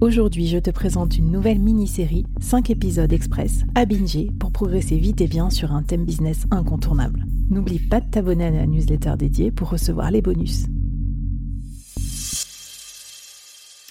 Aujourd'hui, je te présente une nouvelle mini-série, 5 épisodes express à binger pour progresser vite et bien sur un thème business incontournable. N'oublie pas de t'abonner à la newsletter dédiée pour recevoir les bonus.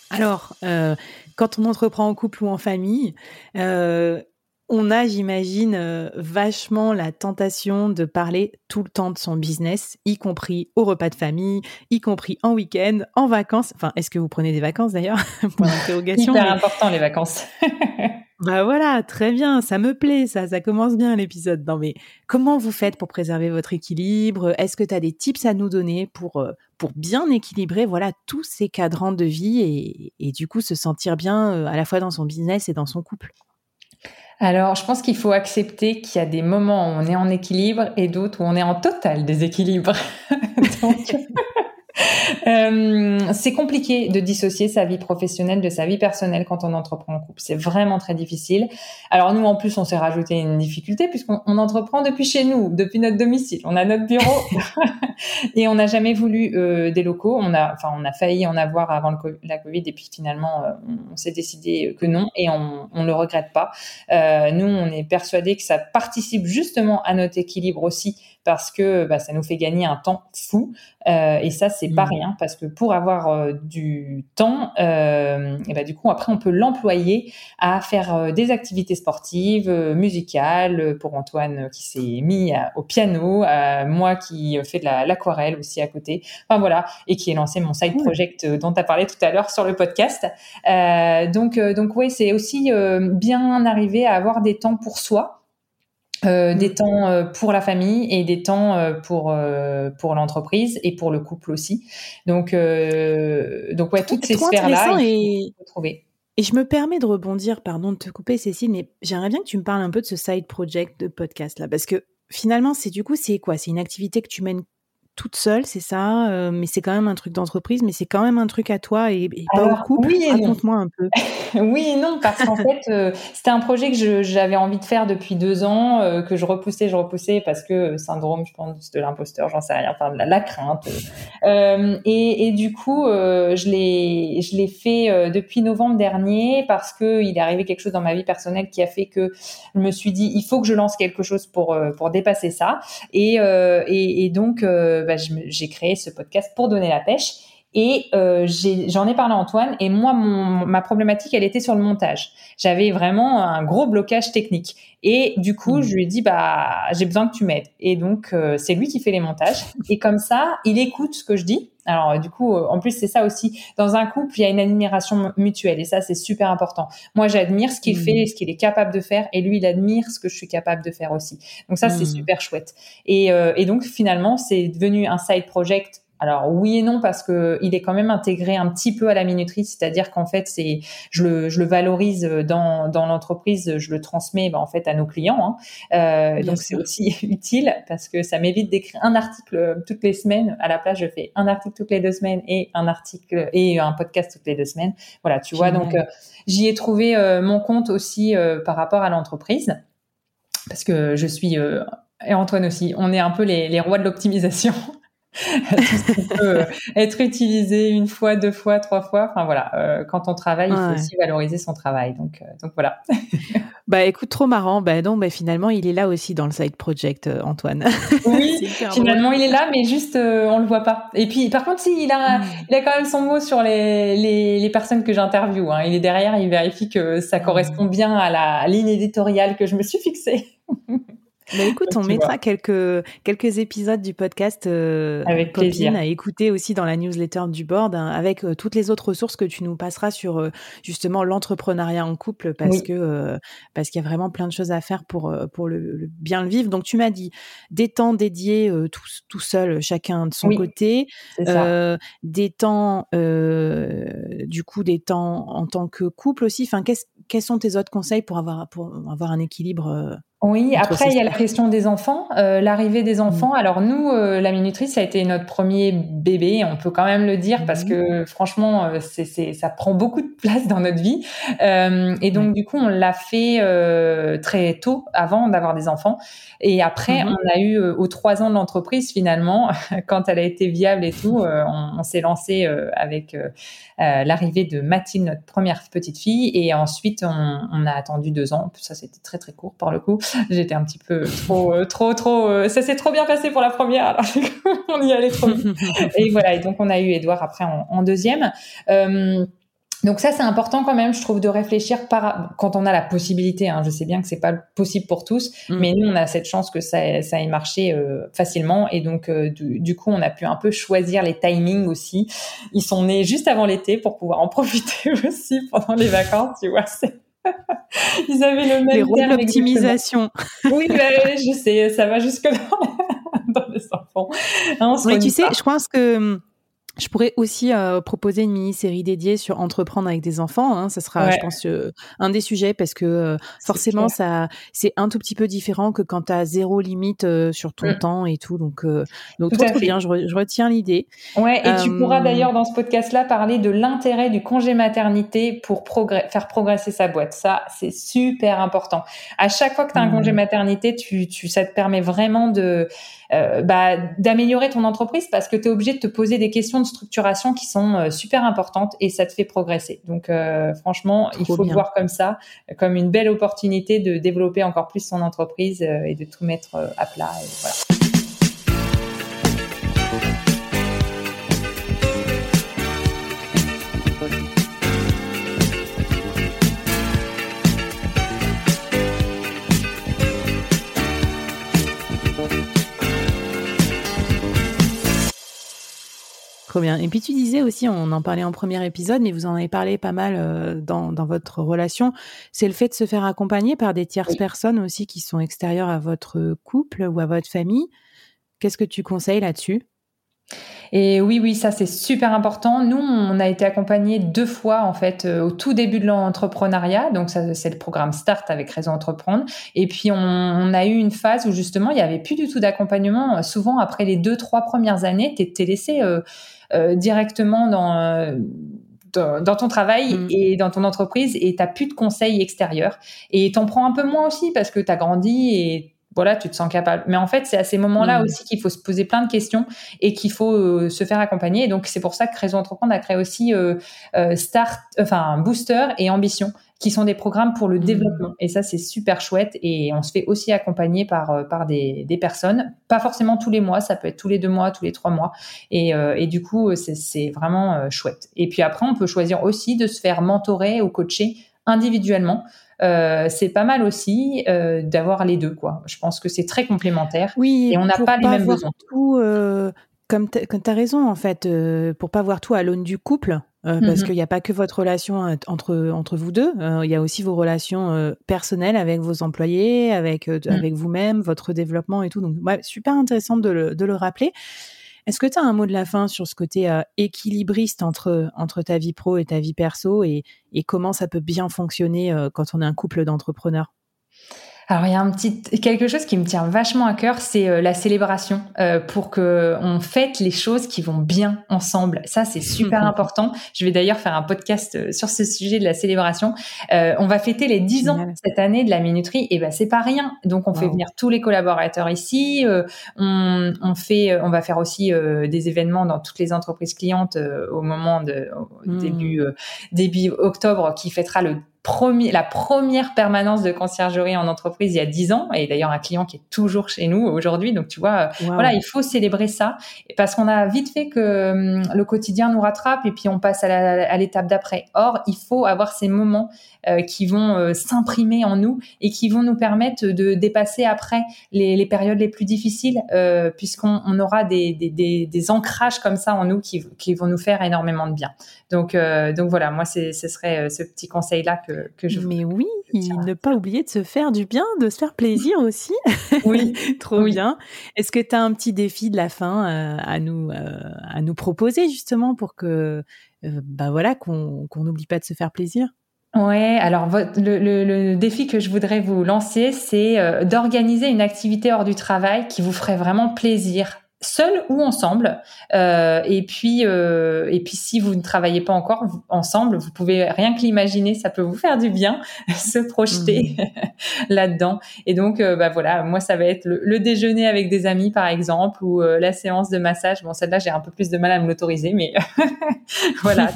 Alors, euh, quand on entreprend en couple ou en famille, euh, on a, j'imagine, euh, vachement la tentation de parler tout le temps de son business, y compris au repas de famille, y compris en week-end, en vacances. Enfin, est-ce que vous prenez des vacances d'ailleurs Point d'interrogation. Hyper important les vacances. bah voilà, très bien, ça me plaît, ça, ça commence bien l'épisode. Non mais comment vous faites pour préserver votre équilibre? Est-ce que tu as des tips à nous donner pour euh, pour bien équilibrer voilà tous ces cadrans de vie et, et du coup se sentir bien euh, à la fois dans son business et dans son couple? Alors, je pense qu'il faut accepter qu'il y a des moments où on est en équilibre et d'autres où on est en total déséquilibre. euh, c'est compliqué de dissocier sa vie professionnelle de sa vie personnelle quand on entreprend en couple. C'est vraiment très difficile. Alors nous, en plus, on s'est rajouté une difficulté puisqu'on entreprend depuis chez nous, depuis notre domicile. On a notre bureau et on n'a jamais voulu euh, des locaux. On a, enfin, on a failli en avoir avant la Covid et puis finalement, euh, on, s'est décidé que non et on, on le regrette pas. Nous, on est persuadé que ça participe justement à notre équilibre aussi parce que bah, ça nous fait gagner un temps fou. Et ça, c'est pas mmh. rien parce que pour avoir euh, du temps, euh, et bah, du coup, après, on peut l'employer à faire euh, des activités sportives, musicales. Pour Antoine qui s'est mis au piano, moi qui fais de l'aquarelle aussi à côté. Enfin voilà, et qui ai lancé mon side project dont tu as parlé tout à l'heure sur le podcast. donc, donc oui, c'est aussi bien arriver à avoir des temps pour soi. Euh, des mm. temps euh, pour la famille et des temps euh, pour pour l'entreprise et pour le couple aussi. Donc donc ouais toutes ces sphères là trouver. Et je me permets de rebondir, pardon de te couper Cécile, mais j'aimerais bien que tu me parles un peu de ce side project de podcast là, parce que finalement c'est du coup c'est quoi? C'est une activité que tu mènes toute seule, c'est ça, euh, mais c'est quand même un truc d'entreprise, mais c'est quand même un truc à toi et, pas au couple. Oui Raconte-moi un peu. oui et non, parce qu'en fait, euh, c'était un projet que j'avais envie de faire depuis deux ans, euh, que je repoussais, je repoussais parce que syndrome, je pense, de l'imposteur, j'en sais rien, enfin de la, la crainte. Et, et, du coup, je l'ai, je l'ai fait depuis novembre dernier parce que il est arrivé quelque chose dans ma vie personnelle qui a fait que je me suis dit, il faut que je lance quelque chose pour pour dépasser ça. Et et, et donc bah, j'ai créé ce podcast pour donner la pêche. Et euh, j'en ai, parlé à Antoine. Et moi, mon, ma problématique, elle était sur le montage. J'avais vraiment un gros blocage technique. Et du coup, mmh. je lui ai dit, bah, j'ai besoin que tu m'aides. Et donc, euh, c'est lui qui fait les montages. Et comme ça, il écoute ce que je dis. Alors, du coup, euh, en plus, c'est ça aussi. Dans un couple, il y a une admiration mutuelle. Et ça, c'est super important. Moi, j'admire ce qu'il mmh. fait, ce qu'il est capable de faire. Et lui, il admire ce que je suis capable de faire aussi. Donc ça, c'est mmh. super chouette. Et, euh, et donc, finalement, c'est devenu un side project alors oui et non parce que il est quand même intégré un petit peu à la minuterie, c'est-à-dire qu'en fait c'est je le, je le valorise dans, dans l'entreprise, je le transmets ben, en fait à nos clients. Hein. Euh, donc c'est aussi utile parce que ça m'évite d'écrire un article toutes les semaines. À la place, je fais un article toutes les deux semaines et un article et un podcast toutes les deux semaines. Voilà, tu vois. Donc euh, j'y ai trouvé euh, mon compte aussi euh, par rapport à l'entreprise parce que je suis et Antoine aussi, on est un peu les, les rois de l'optimisation. tout peut être utilisé une fois, deux fois, trois fois. Enfin voilà, quand on travaille, il faut aussi valoriser son travail. Donc, donc voilà. Bah écoute, trop marrant. Bah non, bah finalement, il est là aussi dans le side project, euh, Antoine. Oui, finalement, il est là, mais juste, euh, on le voit pas. Et puis, par contre, si, il a, hmm. il a quand même son mot sur les, les, les personnes que j'interviewe. Hein. Il est derrière, il vérifie que ça hmm. correspond bien à la ligne éditoriale que je me suis fixée. Bah écoute, on mettra quelques, quelques épisodes du podcast euh, avec plaisir à écouter aussi dans la newsletter du board hein, avec euh, toutes les autres ressources que tu nous passeras sur euh, justement l'entrepreneuriat en couple parce que euh, parce qu'il y a vraiment plein de choses à faire pour pour le, bien le vivre. Donc tu m'as dit des temps dédiés tout, tout seul, chacun de son côté, des temps du coup des temps en tant que couple aussi. Enfin, quels sont tes autres conseils pour avoir pour avoir un équilibre oui, après il y a la question des enfants, euh, l'arrivée des mmh. enfants. Alors nous, euh, la minutrice, ça a été notre premier bébé, on peut quand même le dire parce mmh. que franchement, euh, c'est, c'est, ça prend beaucoup de place dans notre vie. et donc du coup, on l'a fait très tôt, avant d'avoir des enfants. Et après, mmh. on a eu aux trois ans de l'entreprise finalement, quand elle a été viable et tout, on, on, s'est lancé avec l'arrivée de Mathilde, notre première petite fille, et ensuite on, on a attendu deux ans. Ça, c'était très très court par le coup. J'étais un petit peu trop, euh, trop, trop. Euh, ça s'est trop bien passé pour la première, alors on y allait trop vite. et voilà. Et donc on a eu Edouard après en, deuxième. Euh, donc ça, c'est important quand même, je trouve, de réfléchir par quand on a la possibilité. Hein, je sais bien que c'est pas possible pour tous, mm. mais nous, on a cette chance que ça, ça ait marché facilement, et donc du, coup, on a pu un peu choisir les timings aussi. Ils sont nés juste avant l'été pour pouvoir en profiter aussi pendant les vacances, tu vois. Ils avaient le même. Les rôles d'optimisation. oui, bah, je sais, ça va jusque dans, les enfants. Hein, Mais tu sais, je pense que hum, je pourrais aussi euh, proposer une mini-série dédiée sur entreprendre avec des enfants. Hein. Ça sera, je pense, euh, un des sujets parce que euh, forcément, ça, c'est un tout petit peu différent que quand tu as zéro limite sur ton mmh. temps et tout. Donc, donc trop, bien. Je, retiens l'idée. Ouais. Et tu pourras d'ailleurs dans ce podcast-là parler de l'intérêt du congé maternité pour faire progresser sa boîte. Ça, c'est super important. À chaque fois que tu as un congé mmh. maternité, tu, tu, ça te permet vraiment de euh, bah, d'améliorer ton entreprise parce que tu es obligé de te poser des questions de structuration qui sont euh, super importantes et ça te fait progresser. Donc euh, franchement, il faut le voir comme ça, comme une belle opportunité de développer encore plus son entreprise et de tout mettre à plat. Et voilà. Trop bien. Et puis tu disais aussi, on en parlait en premier épisode, mais vous en avez parlé pas mal euh, dans, dans, votre relation, c'est le fait de se faire accompagner par des tierces personnes aussi qui sont extérieures à votre couple ou à votre famille. Qu'est-ce que tu conseilles là-dessus? Et oui, oui, ça c'est super important. Nous, on a été accompagnés deux fois en fait euh, au tout début de l'entrepreneuriat. Donc ça, c'est le programme Start avec Raison Entreprendre. Et puis on, on, a eu une phase où justement il y avait plus du tout d'accompagnement. Souvent après les deux, trois premières années, t'es laissé euh, euh, directement dans, euh, dans, dans ton travail mm. et dans ton entreprise et t'as plus de conseils extérieurs et t'en prends un peu moins aussi parce que t'as grandi et voilà, tu te sens capable. Mais en fait, c'est à ces moments-là mm. aussi qu'il faut se poser plein de questions et qu'il faut euh, se faire accompagner. Et donc, c'est pour ça que Réseau Entreprendre a créé aussi euh, Start, enfin Booster et Ambition qui sont des programmes pour le mmh. développement. Et ça, c'est super chouette. Et on se fait aussi accompagner par, euh, par des, des, personnes, pas forcément tous les mois, ça peut être tous les deux mois, tous les trois mois. Et, euh, et du coup, c'est vraiment euh, chouette. Et puis après, on peut choisir aussi de se faire mentorer ou coacher individuellement. Euh, c'est pas mal aussi euh, d'avoir les deux, quoi. Je pense que c'est très complémentaire. Oui, et on n'a pas, les mêmes besoins. Tout, comme tu as raison, en fait, pour pas voir tout à l'aune du couple, euh, parce mmh qu'il n'y a pas que votre relation euh, entre entre vous deux, euh, il y a aussi vos relations personnelles avec vos employés, avec mmh. avec vous-même, votre développement et tout. Donc, ouais, super intéressant de le, de le rappeler. Est-ce que tu un mot de la fin sur ce côté équilibriste entre entre ta vie pro et ta vie perso et, et comment ça peut bien fonctionner quand on est un couple d'entrepreneurs? Alors il y a un petit quelque chose qui me tient vachement à cœur, c'est euh, la célébration euh, pour que on fête les choses qui vont bien ensemble. Ça c'est super important. Je vais d'ailleurs faire un podcast euh, sur ce sujet de la célébration. on va fêter les 10 ans cette année de la minuterie et ben c'est pas rien. Donc on fait venir tous les collaborateurs ici. on, on, fait, on va faire aussi des événements dans toutes les entreprises clientes au moment de au mmh. début début octobre qui fêtera le la première permanence de conciergerie en entreprise il y a dix ans, et d'ailleurs un client qui est toujours chez nous aujourd'hui. Donc tu vois, euh, voilà, il faut célébrer ça parce qu'on a vite fait que hum, le quotidien nous rattrape et puis on passe à l'étape d'après. Or, il faut avoir ces moments euh, qui vont euh, s'imprimer en nous et qui vont nous permettre de dépasser après les, les périodes les plus difficiles, euh, puisqu'on on aura des, des, des, des, ancrages comme ça en nous qui, qui vont nous faire énormément de bien. Donc, donc voilà, moi, ce serait ce petit conseil-là que, que je. Mais oui, ne pas oublier de se faire du bien, de se faire plaisir aussi. Oui, trop bien. Est-ce que tu as un petit défi de la fin à nous à nous proposer justement pour que bah voilà qu'on n'oublie pas de se faire plaisir? Ouais, alors le, le, le, défi que je voudrais vous lancer, c'est euh, d'organiser une activité hors du travail qui vous ferait vraiment plaisir seul ou ensemble. Euh, et puis, euh, et puis, si vous ne travaillez pas encore ensemble, vous pouvez rien que l'imaginer, ça peut vous faire du bien, se projeter mmh. là-dedans. Et donc, euh, bah voilà, moi, ça va être le, déjeuner avec des amis, par exemple, ou la séance de massage. Bon, celle-là, j'ai un peu plus de mal à me l'autoriser, mais voilà,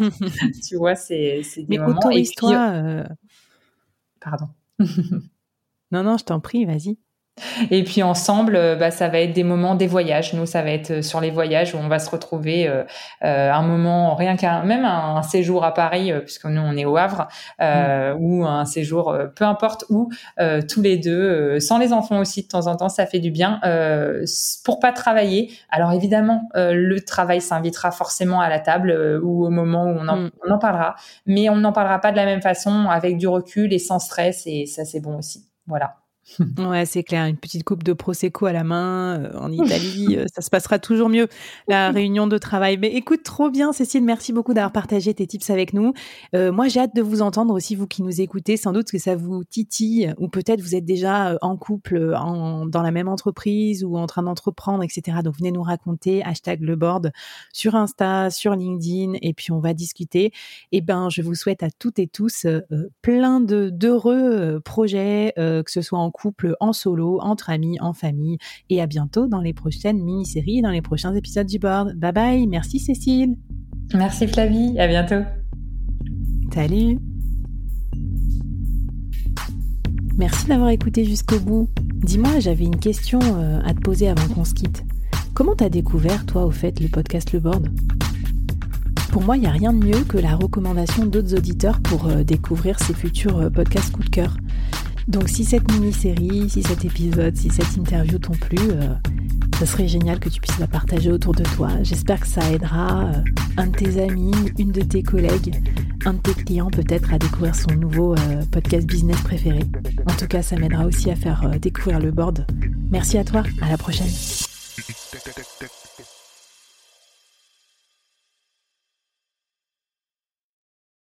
tu vois, c'est des mais moments. autorise-toi. Euh, pardon. non, non, je t'en prie, vas-y. Et puis ensemble, euh, bah, ça va être des moments des voyages. Nous, ça va être euh, sur les voyages où on va se retrouver euh, un moment, rien qu'un, même un, séjour à Paris, puisque nous on est au Havre, euh, mm. ou un séjour, peu importe où, tous les deux, sans les enfants aussi de temps en temps, ça fait du bien pour pas travailler. Alors évidemment, le travail s'invitera forcément à la table ou au moment où on en, mm. on en parlera, mais on n'en parlera pas de la même façon, avec du recul et sans stress, et ça c'est bon aussi. Voilà. Ouais, c'est clair. Une petite coupe de prosecco à la main euh, en Italie, euh, ça se passera toujours mieux la réunion de travail. Mais écoute, trop bien, Cécile. Merci beaucoup d'avoir partagé tes tips avec nous. Euh, moi, j'ai hâte de vous entendre aussi, vous qui nous écoutez. Sans doute que ça vous titille, ou peut-être vous êtes déjà en couple, en, dans la même entreprise ou en train d'entreprendre, etc. Donc venez nous raconter. Hashtag le board sur Insta, sur LinkedIn, et puis on va discuter. Et eh ben, je vous souhaite à toutes et tous plein de d'heureux projets, que ce soit en couple, en solo, entre amis, en famille. Et à bientôt dans les prochaines mini-séries, dans les prochains épisodes du board. Bye bye, merci Cécile. Merci Flavie, à bientôt. Salut. Merci d'avoir écouté jusqu'au bout. Dis-moi, j'avais une question euh, à te poser avant qu'on se quitte. Comment t'as découvert, toi, au fait, le podcast Le Board? Pour moi, il n'y a rien de mieux que la recommandation d'autres auditeurs pour euh, découvrir ces futurs euh, podcasts coup de cœur. Donc si cette mini-série, si cet épisode, si cette interview t'ont plu, euh, ça serait génial que tu puisses la partager autour de toi. J'espère que ça aidera euh, un de tes amis, une de tes collègues, un de tes clients peut-être à découvrir son nouveau euh, podcast business préféré. En tout cas, ça m'aidera aussi à faire découvrir le board. Merci à toi, à la prochaine.